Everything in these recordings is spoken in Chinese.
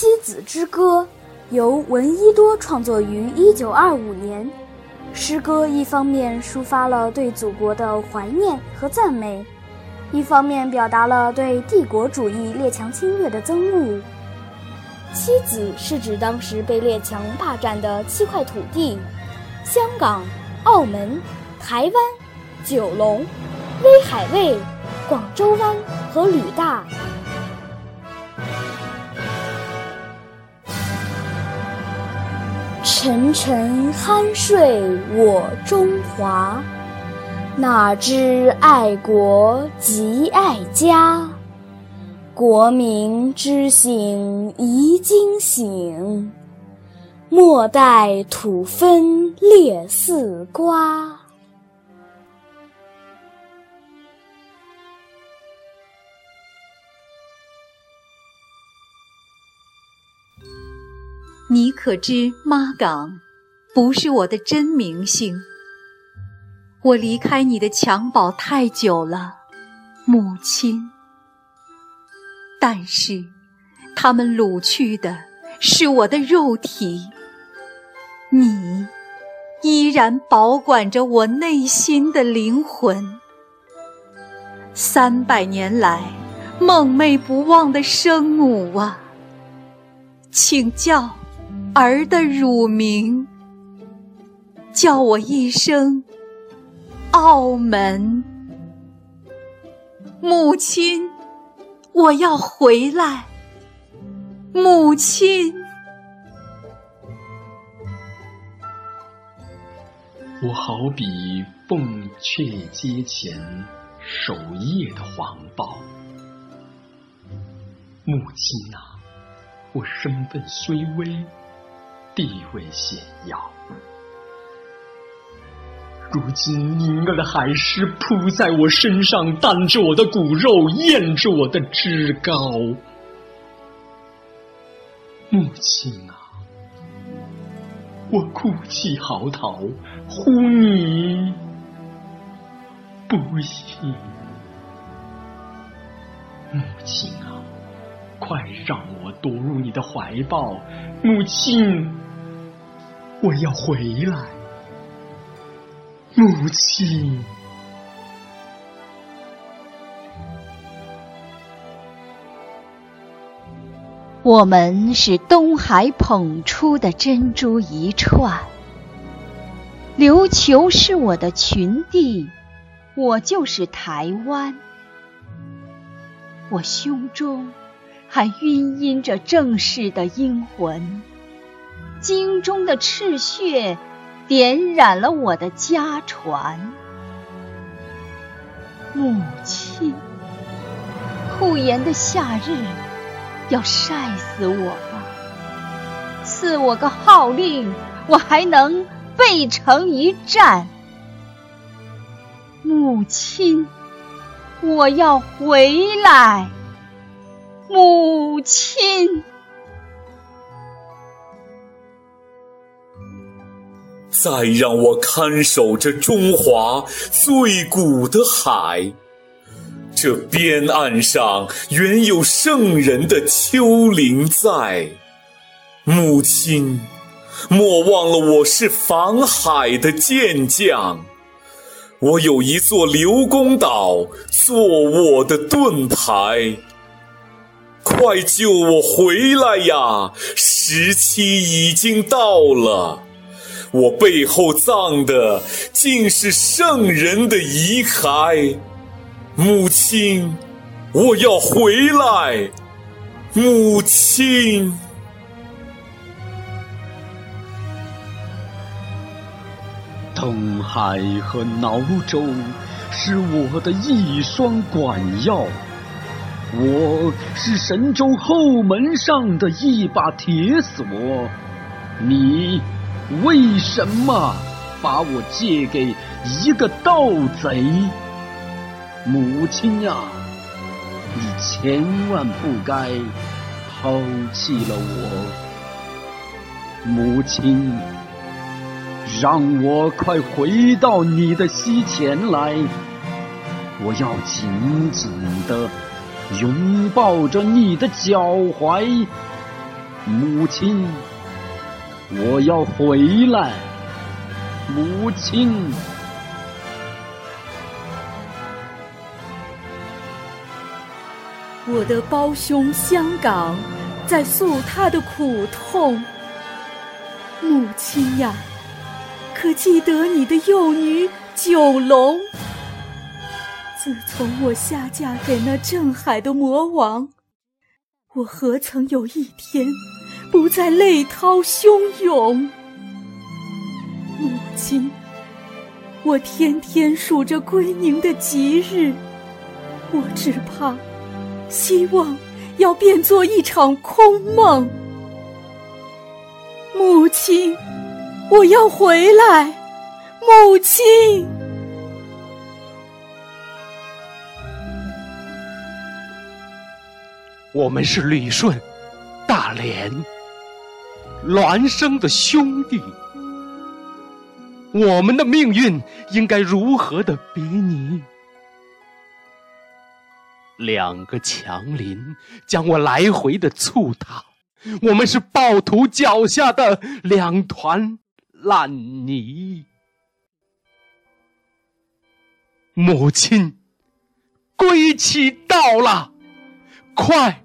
妻子之歌》由闻一多创作于1925年。诗歌一方面抒发了对祖国的怀念和赞美，一方面表达了对帝国主义列强侵略的憎恶。妻子是指当时被列强霸占的七块土地：香港、澳门、台湾、九龙、威海卫、广州湾和吕大。沉沉酣睡我中华，哪知爱国即爱家。国民之醒宜惊醒，莫待土分裂似瓜。你可知妈港不是我的真名姓？我离开你的襁褓太久了，母亲。但是，他们掳去的是我的肉体，你依然保管着我内心的灵魂。三百年来梦寐不忘的生母啊，请叫。儿的乳名，叫我一声澳门。母亲，我要回来。母亲，我好比凤阙街前守夜的黄豹。母亲啊，我身份虽微。地位显要，如今凝儿的海狮扑在我身上，担着我的骨肉，咽着我的脂膏。母亲啊，我哭泣嚎啕，呼你不应。母亲啊，快让我躲入你的怀抱，母亲。我要回来，母亲。我们是东海捧出的珍珠一串，琉球是我的群地，我就是台湾。我胸中还晕吟着正式的英魂。京中的赤血点染了我的家传，母亲，酷炎的夏日要晒死我了，赐我个号令，我还能背城一战。母亲，我要回来，母亲。再让我看守着中华最古的海，这边岸上原有圣人的丘陵在。母亲，莫忘了我是防海的健将，我有一座刘公岛做我的盾牌。快救我回来呀！时期已经到了。我背后葬的竟是圣人的遗骸，母亲，我要回来，母亲。东海和挠州是我的一双管钥，我是神州后门上的一把铁锁，你。为什么把我借给一个盗贼？母亲呀，你千万不该抛弃了我。母亲，让我快回到你的膝前来，我要紧紧的拥抱着你的脚踝。母亲，我要回来，母亲。我的胞兄香港在诉他的苦痛，母亲呀，可记得你的幼女九龙？自从我下嫁给那镇海的魔王，我何曾有一天不再泪涛汹涌？母亲，我天天数着归宁的吉日，我只怕。希望要变作一场空梦，母亲，我要回来，母亲。我们是旅顺、大连、孪生的兄弟，我们的命运应该如何的比拟？两个强邻将我来回的促踏，我们是暴徒脚下的两团烂泥。母亲，归期到了，快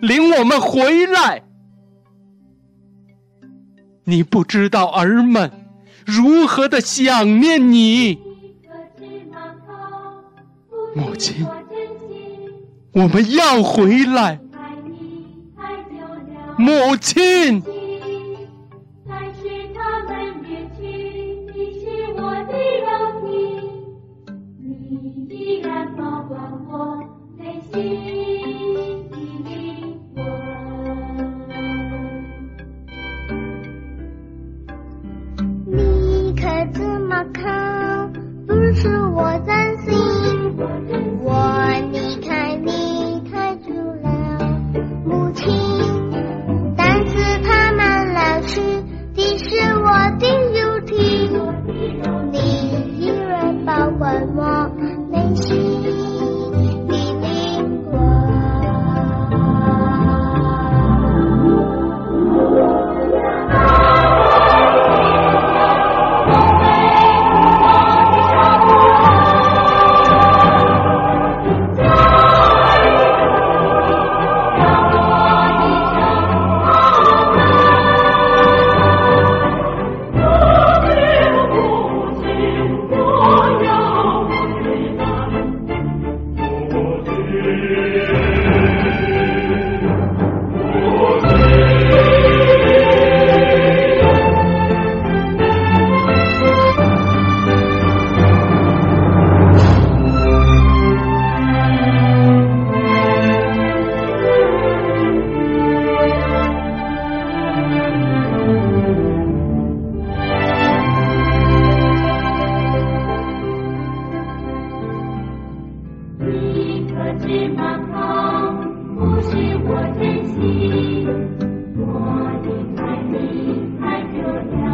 领我们回来！你不知道儿们如何的想念你。母亲我们要回来。母亲。但是他们远去你是我的肉体。你依然保管我内心。芝麻糕，不是我珍惜，我离开你猜就对。